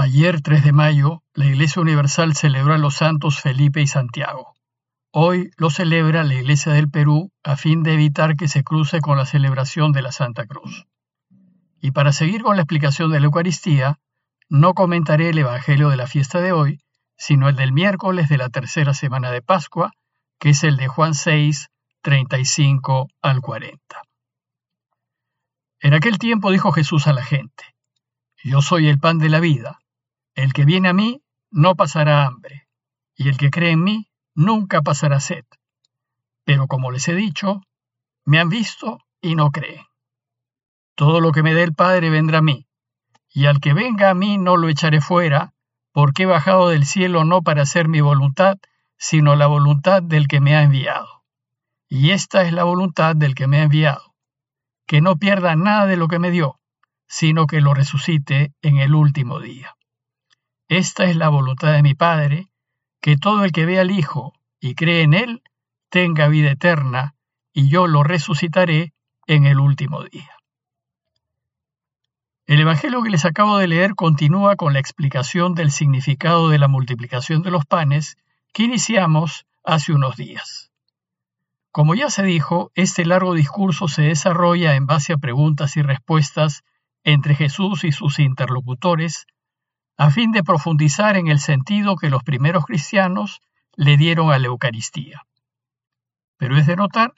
Ayer, 3 de mayo, la Iglesia Universal celebró a los santos Felipe y Santiago. Hoy lo celebra la Iglesia del Perú a fin de evitar que se cruce con la celebración de la Santa Cruz. Y para seguir con la explicación de la Eucaristía, no comentaré el Evangelio de la fiesta de hoy, sino el del miércoles de la tercera semana de Pascua, que es el de Juan 6, 35 al 40. En aquel tiempo dijo Jesús a la gente, Yo soy el pan de la vida, el que viene a mí no pasará hambre, y el que cree en mí nunca pasará sed. Pero como les he dicho, me han visto y no creen. Todo lo que me dé el Padre vendrá a mí, y al que venga a mí no lo echaré fuera, porque he bajado del cielo no para hacer mi voluntad, sino la voluntad del que me ha enviado. Y esta es la voluntad del que me ha enviado que no pierda nada de lo que me dio, sino que lo resucite en el último día. Esta es la voluntad de mi Padre, que todo el que ve al Hijo y cree en Él tenga vida eterna, y yo lo resucitaré en el último día. El Evangelio que les acabo de leer continúa con la explicación del significado de la multiplicación de los panes que iniciamos hace unos días. Como ya se dijo, este largo discurso se desarrolla en base a preguntas y respuestas entre Jesús y sus interlocutores, a fin de profundizar en el sentido que los primeros cristianos le dieron a la Eucaristía. Pero es de notar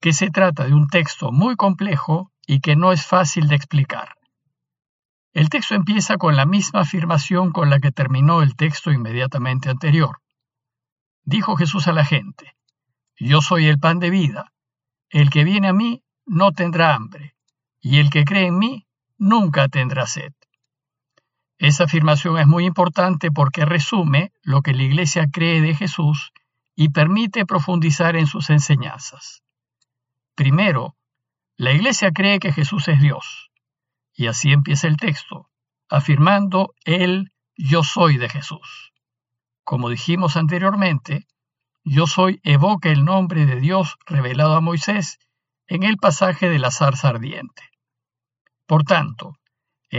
que se trata de un texto muy complejo y que no es fácil de explicar. El texto empieza con la misma afirmación con la que terminó el texto inmediatamente anterior. Dijo Jesús a la gente, yo soy el pan de vida. El que viene a mí no tendrá hambre, y el que cree en mí nunca tendrá sed. Esa afirmación es muy importante porque resume lo que la Iglesia cree de Jesús y permite profundizar en sus enseñanzas. Primero, la Iglesia cree que Jesús es Dios, y así empieza el texto, afirmando el yo soy de Jesús. Como dijimos anteriormente, yo soy evoca el nombre de Dios revelado a Moisés en el pasaje de la zarza ardiente. Por tanto,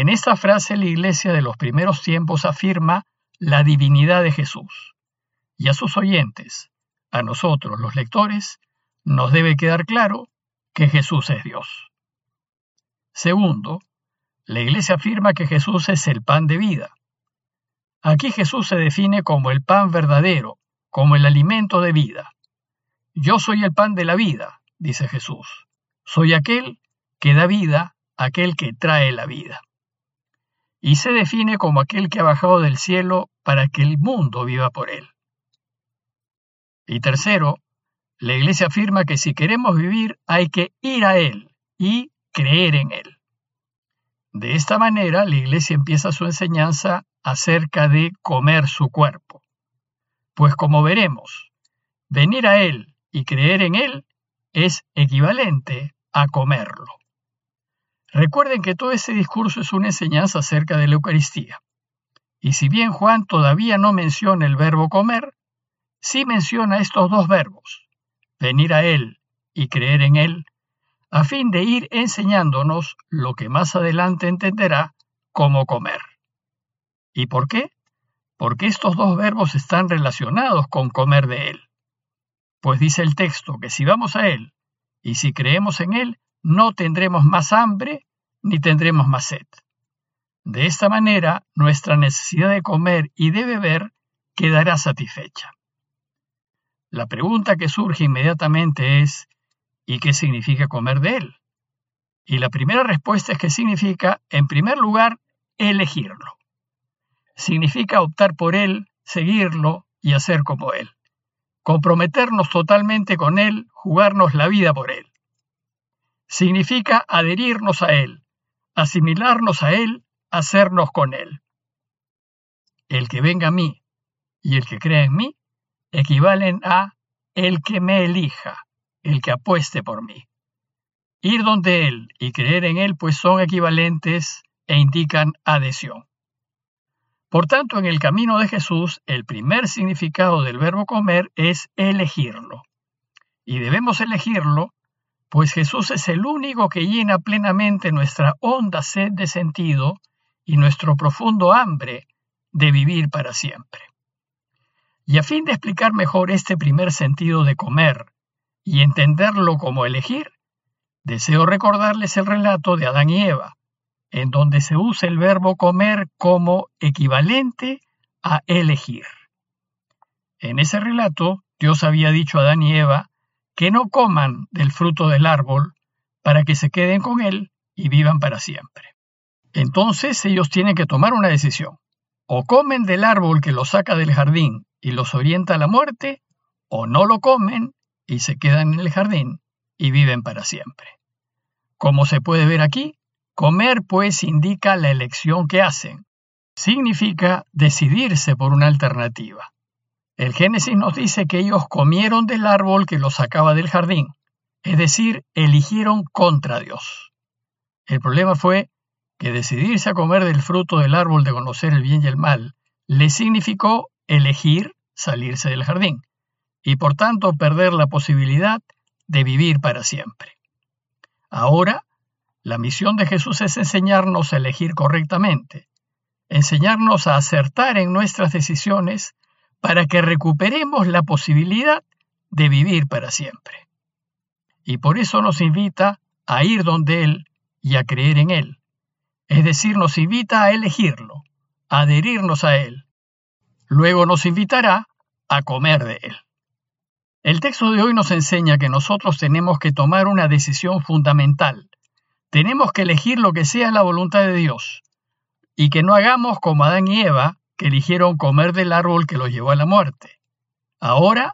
en esta frase la iglesia de los primeros tiempos afirma la divinidad de Jesús. Y a sus oyentes, a nosotros los lectores, nos debe quedar claro que Jesús es Dios. Segundo, la iglesia afirma que Jesús es el pan de vida. Aquí Jesús se define como el pan verdadero, como el alimento de vida. Yo soy el pan de la vida, dice Jesús. Soy aquel que da vida, aquel que trae la vida. Y se define como aquel que ha bajado del cielo para que el mundo viva por él. Y tercero, la Iglesia afirma que si queremos vivir hay que ir a Él y creer en Él. De esta manera, la Iglesia empieza su enseñanza acerca de comer su cuerpo. Pues como veremos, venir a Él y creer en Él es equivalente a comerlo. Recuerden que todo ese discurso es una enseñanza acerca de la Eucaristía. Y si bien Juan todavía no menciona el verbo comer, sí menciona estos dos verbos, venir a Él y creer en Él, a fin de ir enseñándonos lo que más adelante entenderá como comer. ¿Y por qué? porque estos dos verbos están relacionados con comer de Él. Pues dice el texto que si vamos a Él y si creemos en Él, no tendremos más hambre ni tendremos más sed. De esta manera, nuestra necesidad de comer y de beber quedará satisfecha. La pregunta que surge inmediatamente es, ¿y qué significa comer de Él? Y la primera respuesta es que significa, en primer lugar, elegirlo significa optar por Él, seguirlo y hacer como Él. Comprometernos totalmente con Él, jugarnos la vida por Él. Significa adherirnos a Él, asimilarnos a Él, hacernos con Él. El que venga a mí y el que crea en mí equivalen a el que me elija, el que apueste por mí. Ir donde Él y creer en Él pues son equivalentes e indican adhesión. Por tanto, en el camino de Jesús, el primer significado del verbo comer es elegirlo. Y debemos elegirlo, pues Jesús es el único que llena plenamente nuestra honda sed de sentido y nuestro profundo hambre de vivir para siempre. Y a fin de explicar mejor este primer sentido de comer y entenderlo como elegir, deseo recordarles el relato de Adán y Eva, en donde se usa el verbo comer como equivalente a elegir. En ese relato, Dios había dicho a Adán y Eva que no coman del fruto del árbol para que se queden con él y vivan para siempre. Entonces ellos tienen que tomar una decisión. O comen del árbol que los saca del jardín y los orienta a la muerte, o no lo comen y se quedan en el jardín y viven para siempre. Como se puede ver aquí, comer pues indica la elección que hacen. Significa decidirse por una alternativa. El Génesis nos dice que ellos comieron del árbol que los sacaba del jardín, es decir, eligieron contra Dios. El problema fue que decidirse a comer del fruto del árbol de conocer el bien y el mal le significó elegir salirse del jardín y por tanto perder la posibilidad de vivir para siempre. Ahora, la misión de Jesús es enseñarnos a elegir correctamente, enseñarnos a acertar en nuestras decisiones para que recuperemos la posibilidad de vivir para siempre. Y por eso nos invita a ir donde Él y a creer en Él. Es decir, nos invita a elegirlo, a adherirnos a Él. Luego nos invitará a comer de Él. El texto de hoy nos enseña que nosotros tenemos que tomar una decisión fundamental. Tenemos que elegir lo que sea la voluntad de Dios y que no hagamos como Adán y Eva, que eligieron comer del árbol que los llevó a la muerte. Ahora,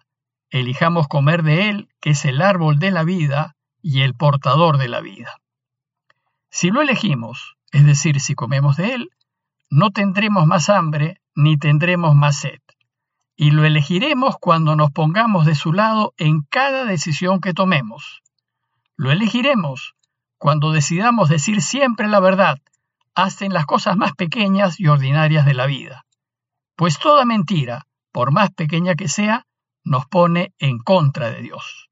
elijamos comer de él, que es el árbol de la vida y el portador de la vida. Si lo elegimos, es decir, si comemos de él, no tendremos más hambre ni tendremos más sed. Y lo elegiremos cuando nos pongamos de su lado en cada decisión que tomemos. Lo elegiremos cuando decidamos decir siempre la verdad, hasta en las cosas más pequeñas y ordinarias de la vida pues toda mentira, por más pequeña que sea, nos pone en contra de Dios,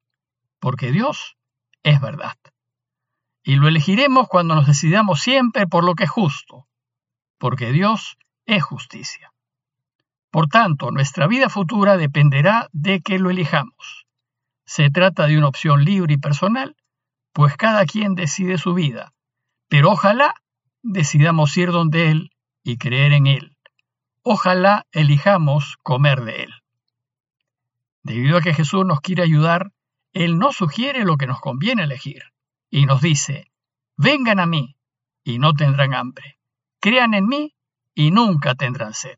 porque Dios es verdad. Y lo elegiremos cuando nos decidamos siempre por lo que es justo, porque Dios es justicia. Por tanto, nuestra vida futura dependerá de que lo elijamos. Se trata de una opción libre y personal, pues cada quien decide su vida, pero ojalá decidamos ir donde Él y creer en Él ojalá elijamos comer de él. Debido a que Jesús nos quiere ayudar, Él no sugiere lo que nos conviene elegir y nos dice, vengan a mí y no tendrán hambre, crean en mí y nunca tendrán sed.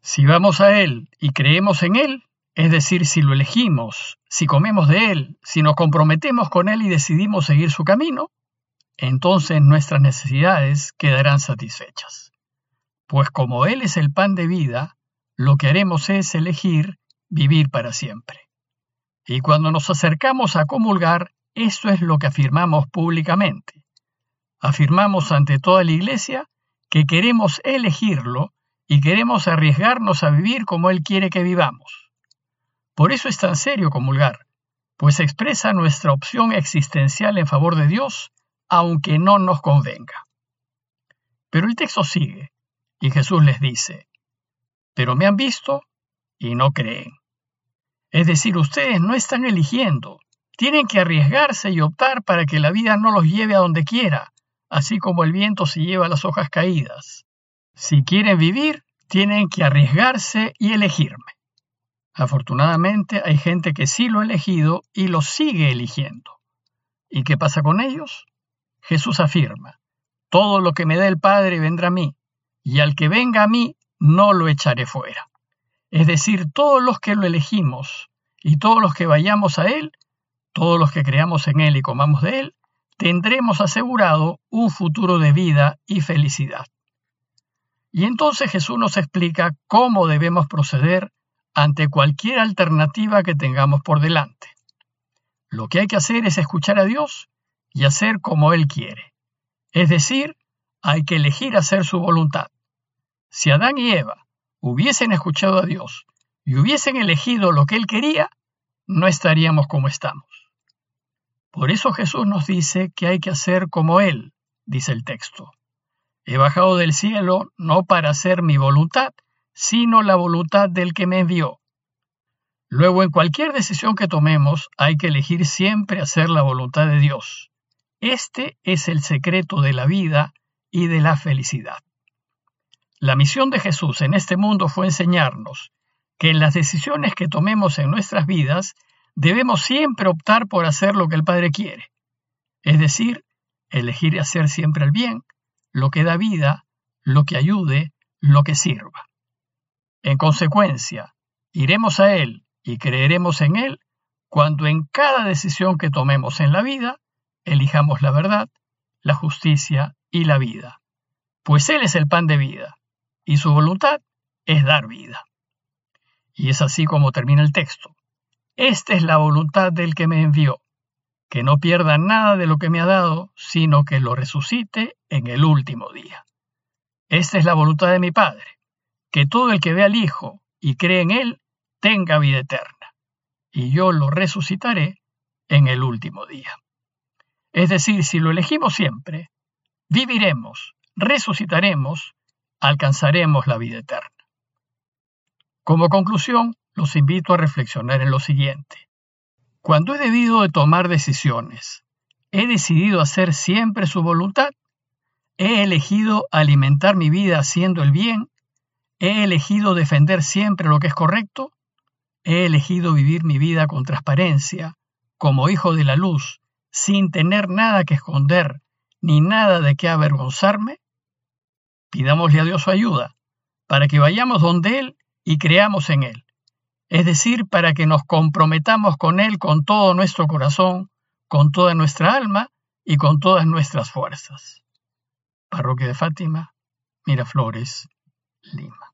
Si vamos a Él y creemos en Él, es decir, si lo elegimos, si comemos de Él, si nos comprometemos con Él y decidimos seguir su camino, entonces nuestras necesidades quedarán satisfechas pues como Él es el pan de vida, lo que haremos es elegir vivir para siempre. Y cuando nos acercamos a comulgar, esto es lo que afirmamos públicamente. Afirmamos ante toda la Iglesia que queremos elegirlo y queremos arriesgarnos a vivir como Él quiere que vivamos. Por eso es tan serio comulgar, pues expresa nuestra opción existencial en favor de Dios, aunque no nos convenga. Pero el texto sigue. Y Jesús les dice, pero me han visto y no creen. Es decir, ustedes no están eligiendo, tienen que arriesgarse y optar para que la vida no los lleve a donde quiera, así como el viento se lleva las hojas caídas. Si quieren vivir, tienen que arriesgarse y elegirme. Afortunadamente hay gente que sí lo ha elegido y lo sigue eligiendo. ¿Y qué pasa con ellos? Jesús afirma, todo lo que me dé el Padre vendrá a mí, y al que venga a mí no lo echaré fuera. Es decir, todos los que lo elegimos y todos los que vayamos a Él, todos los que creamos en Él y comamos de Él, tendremos asegurado un futuro de vida y felicidad. Y entonces Jesús nos explica cómo debemos proceder ante cualquier alternativa que tengamos por delante. Lo que hay que hacer es escuchar a Dios y hacer como Él quiere. Es decir, hay que elegir hacer su voluntad. Si Adán y Eva hubiesen escuchado a Dios y hubiesen elegido lo que Él quería, no estaríamos como estamos. Por eso Jesús nos dice que hay que hacer como Él, dice el texto. He bajado del cielo no para hacer mi voluntad, sino la voluntad del que me envió. Luego, en cualquier decisión que tomemos, hay que elegir siempre hacer la voluntad de Dios. Este es el secreto de la vida y de la felicidad. La misión de Jesús en este mundo fue enseñarnos que en las decisiones que tomemos en nuestras vidas debemos siempre optar por hacer lo que el Padre quiere, es decir, elegir hacer siempre el bien, lo que da vida, lo que ayude, lo que sirva. En consecuencia, iremos a Él y creeremos en Él cuando en cada decisión que tomemos en la vida elijamos la verdad, la justicia y la vida. Pues Él es el pan de vida y su voluntad es dar vida. Y es así como termina el texto. Esta es la voluntad del que me envió, que no pierda nada de lo que me ha dado, sino que lo resucite en el último día. Esta es la voluntad de mi Padre, que todo el que ve al Hijo y cree en Él tenga vida eterna, y yo lo resucitaré en el último día. Es decir, si lo elegimos siempre, viviremos, resucitaremos, alcanzaremos la vida eterna. Como conclusión, los invito a reflexionar en lo siguiente. Cuando he debido de tomar decisiones, ¿he decidido hacer siempre su voluntad? ¿He elegido alimentar mi vida haciendo el bien? ¿He elegido defender siempre lo que es correcto? He elegido vivir mi vida con transparencia, como hijo de la luz, sin tener nada que esconder ni nada de qué avergonzarme. Pidámosle a Dios su ayuda, para que vayamos donde Él y creamos en Él, es decir, para que nos comprometamos con Él con todo nuestro corazón, con toda nuestra alma y con todas nuestras fuerzas. Parroquia de Fátima, Miraflores, Lima.